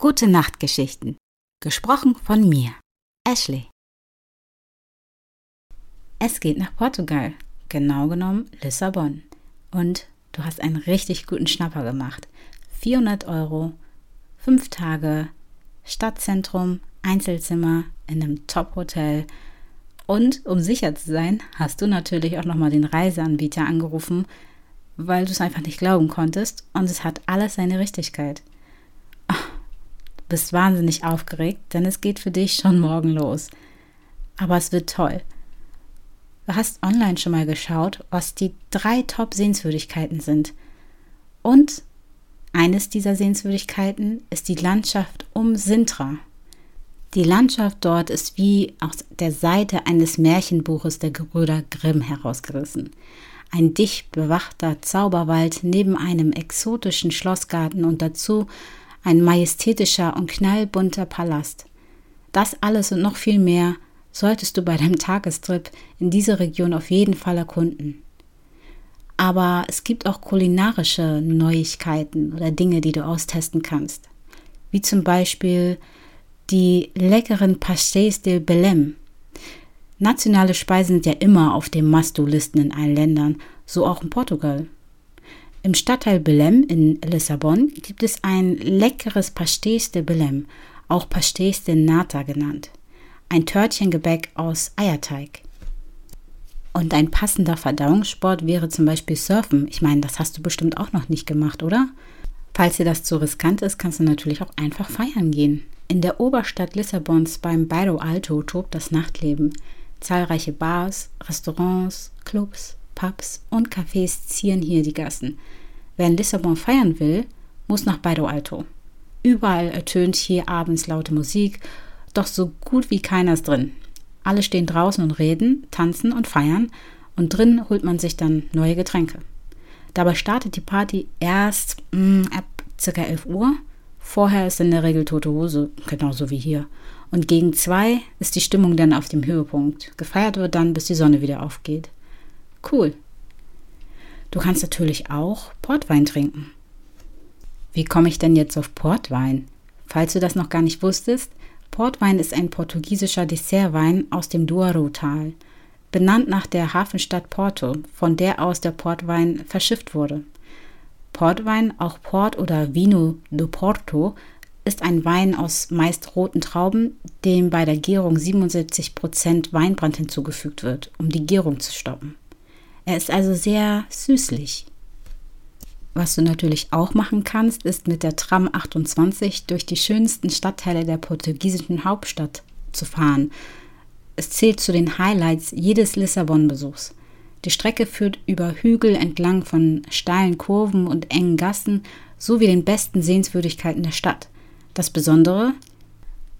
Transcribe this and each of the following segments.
Gute Nachtgeschichten. Gesprochen von mir, Ashley. Es geht nach Portugal, genau genommen Lissabon. Und du hast einen richtig guten Schnapper gemacht. 400 Euro, fünf Tage, Stadtzentrum, Einzelzimmer in einem Top-Hotel. Und um sicher zu sein, hast du natürlich auch nochmal den Reiseanbieter angerufen, weil du es einfach nicht glauben konntest. Und es hat alles seine Richtigkeit bist wahnsinnig aufgeregt, denn es geht für dich schon morgen los. Aber es wird toll. Du hast online schon mal geschaut, was die drei Top-Sehenswürdigkeiten sind. Und eines dieser Sehenswürdigkeiten ist die Landschaft um Sintra. Die Landschaft dort ist wie aus der Seite eines Märchenbuches der Gebrüder Grimm herausgerissen. Ein dicht bewachter Zauberwald neben einem exotischen Schlossgarten und dazu ein majestätischer und knallbunter Palast. Das alles und noch viel mehr solltest du bei deinem Tagestrip in diese Region auf jeden Fall erkunden. Aber es gibt auch kulinarische Neuigkeiten oder Dinge, die du austesten kannst. Wie zum Beispiel die leckeren Pastéis de Belém. Nationale Speisen sind ja immer auf den Must-Do-Listen in allen Ländern, so auch in Portugal. Im Stadtteil Belém in Lissabon gibt es ein leckeres Pastéis de Belém, auch Pastéis de Nata genannt. Ein Törtchengebäck aus Eierteig. Und ein passender Verdauungssport wäre zum Beispiel Surfen. Ich meine, das hast du bestimmt auch noch nicht gemacht, oder? Falls dir das zu riskant ist, kannst du natürlich auch einfach feiern gehen. In der Oberstadt Lissabons beim Bairro Alto tobt das Nachtleben. Zahlreiche Bars, Restaurants, Clubs, Pubs und Cafés zieren hier die Gassen. Wer in Lissabon feiern will, muss nach Bairro Alto. Überall ertönt hier abends laute Musik, doch so gut wie keiner ist drin. Alle stehen draußen und reden, tanzen und feiern und drin holt man sich dann neue Getränke. Dabei startet die Party erst mh, mm, ab ca. 11 Uhr. Vorher ist in der Regel tote Hose, genauso wie hier. Und gegen zwei ist die Stimmung dann auf dem Höhepunkt. Gefeiert wird dann, bis die Sonne wieder aufgeht. Cool. Du kannst natürlich auch Portwein trinken. Wie komme ich denn jetzt auf Portwein? Falls du das noch gar nicht wusstest, Portwein ist ein portugiesischer Dessertwein aus dem Douro-Tal, benannt nach der Hafenstadt Porto, von der aus der Portwein verschifft wurde. Portwein, auch Port oder Vino do Porto, ist ein Wein aus meist roten Trauben, dem bei der Gärung 77% Weinbrand hinzugefügt wird, um die Gärung zu stoppen. Er ist also sehr süßlich. Was du natürlich auch machen kannst, ist mit der Tram 28 durch die schönsten Stadtteile der portugiesischen Hauptstadt zu fahren. Es zählt zu den Highlights jedes Lissabon-Besuchs. Die Strecke führt über Hügel entlang von steilen Kurven und engen Gassen sowie den besten Sehenswürdigkeiten der Stadt. Das Besondere,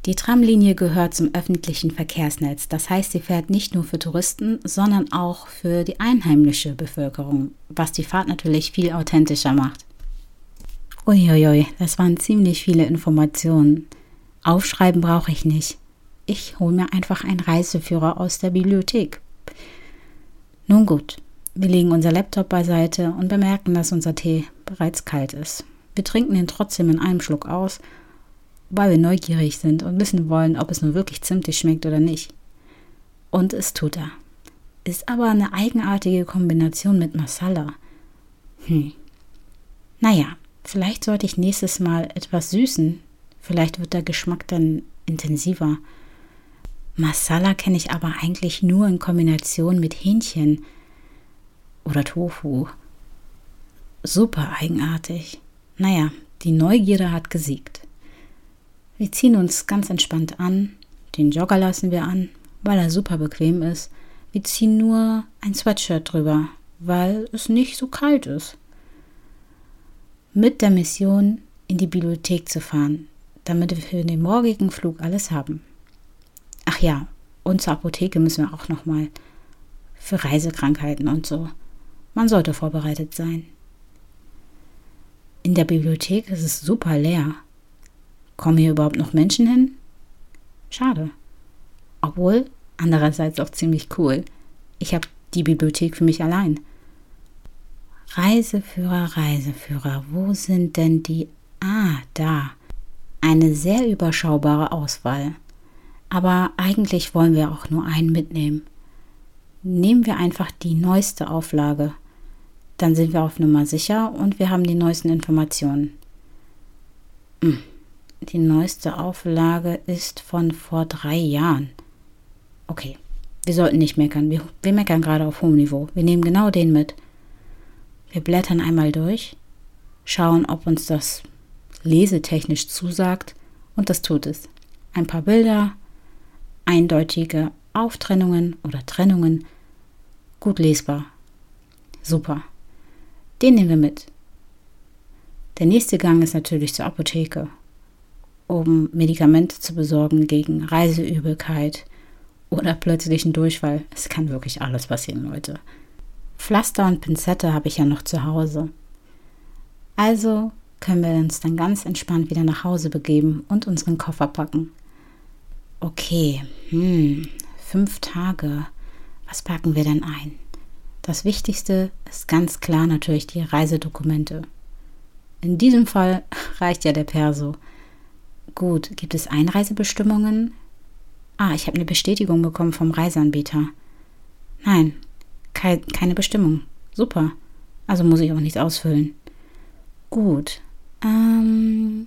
die Tramlinie gehört zum öffentlichen Verkehrsnetz. Das heißt, sie fährt nicht nur für Touristen, sondern auch für die einheimische Bevölkerung, was die Fahrt natürlich viel authentischer macht. Uiuiui, das waren ziemlich viele Informationen. Aufschreiben brauche ich nicht. Ich hole mir einfach einen Reiseführer aus der Bibliothek. Nun gut, wir legen unser Laptop beiseite und bemerken, dass unser Tee bereits kalt ist. Wir trinken ihn trotzdem in einem Schluck aus weil wir neugierig sind und wissen wollen, ob es nun wirklich zimtig schmeckt oder nicht. Und es tut er. Ist aber eine eigenartige Kombination mit Masala. Hm. Naja, vielleicht sollte ich nächstes Mal etwas süßen. Vielleicht wird der Geschmack dann intensiver. Masala kenne ich aber eigentlich nur in Kombination mit Hähnchen oder Tofu. Super eigenartig. Naja, die Neugierde hat gesiegt. Wir ziehen uns ganz entspannt an, den Jogger lassen wir an, weil er super bequem ist. Wir ziehen nur ein Sweatshirt drüber, weil es nicht so kalt ist. mit der Mission, in die Bibliothek zu fahren, damit wir für den morgigen Flug alles haben. Ach ja, und zur Apotheke müssen wir auch noch mal für Reisekrankheiten und so. Man sollte vorbereitet sein. In der Bibliothek ist es super leer. Kommen hier überhaupt noch Menschen hin? Schade. Obwohl, andererseits auch ziemlich cool. Ich habe die Bibliothek für mich allein. Reiseführer, Reiseführer, wo sind denn die? Ah, da. Eine sehr überschaubare Auswahl. Aber eigentlich wollen wir auch nur einen mitnehmen. Nehmen wir einfach die neueste Auflage. Dann sind wir auf Nummer sicher und wir haben die neuesten Informationen. Hm. Die neueste Auflage ist von vor drei Jahren. Okay, wir sollten nicht meckern. Wir, wir meckern gerade auf hohem Niveau. Wir nehmen genau den mit. Wir blättern einmal durch, schauen, ob uns das lesetechnisch zusagt und das tut es. Ein paar Bilder, eindeutige Auftrennungen oder Trennungen, gut lesbar. Super. Den nehmen wir mit. Der nächste Gang ist natürlich zur Apotheke, um Medikamente zu besorgen gegen Reiseübelkeit oder plötzlichen Durchfall. Es kann wirklich alles passieren, Leute. Pflaster und Pinzette habe ich ja noch zu Hause. Also können wir uns dann ganz entspannt wieder nach Hause begeben und unseren Koffer packen. Okay, hm, fünf Tage. Was packen wir denn ein? Das Wichtigste ist ganz klar natürlich die Reisedokumente. In diesem Fall reicht ja der Perso. Gut, gibt es Einreisebestimmungen? Ah, ich habe eine Bestätigung bekommen vom Reiseanbieter. Nein, Kei keine Bestimmung. Super. Also muss ich auch nichts ausfüllen. Gut. Ähm,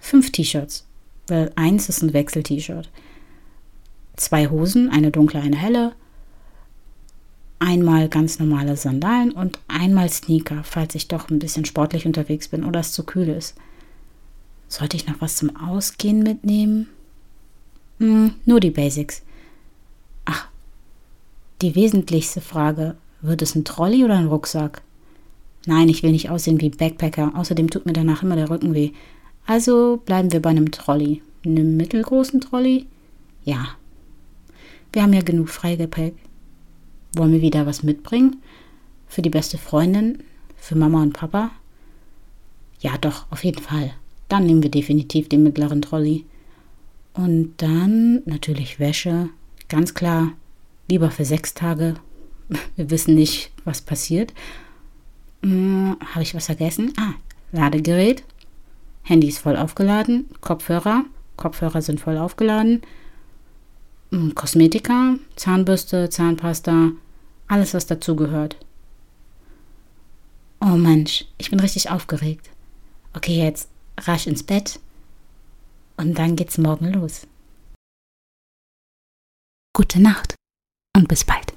fünf T-Shirts. Weil eins ist ein Wechsel-T-Shirt. Zwei Hosen, eine dunkle, eine helle. Einmal ganz normale Sandalen und einmal Sneaker, falls ich doch ein bisschen sportlich unterwegs bin oder es zu kühl ist. Sollte ich noch was zum Ausgehen mitnehmen? Hm, nur die Basics. Die wesentlichste Frage, wird es ein Trolley oder ein Rucksack? Nein, ich will nicht aussehen wie Backpacker, außerdem tut mir danach immer der Rücken weh. Also bleiben wir bei einem Trolley. Einem mittelgroßen Trolley? Ja. Wir haben ja genug Freigepäck. Wollen wir wieder was mitbringen? Für die beste Freundin? Für Mama und Papa? Ja, doch, auf jeden Fall. Dann nehmen wir definitiv den mittleren Trolley. Und dann natürlich Wäsche. Ganz klar, lieber für sechs Tage. Wir wissen nicht, was passiert. Hm, Habe ich was vergessen? Ah, Ladegerät. Handy ist voll aufgeladen. Kopfhörer. Kopfhörer sind voll aufgeladen. Hm, Kosmetika, Zahnbürste, Zahnpasta, alles, was dazugehört. Oh Mensch, ich bin richtig aufgeregt. Okay, jetzt rasch ins Bett und dann geht's morgen los. Gute Nacht und bis bald.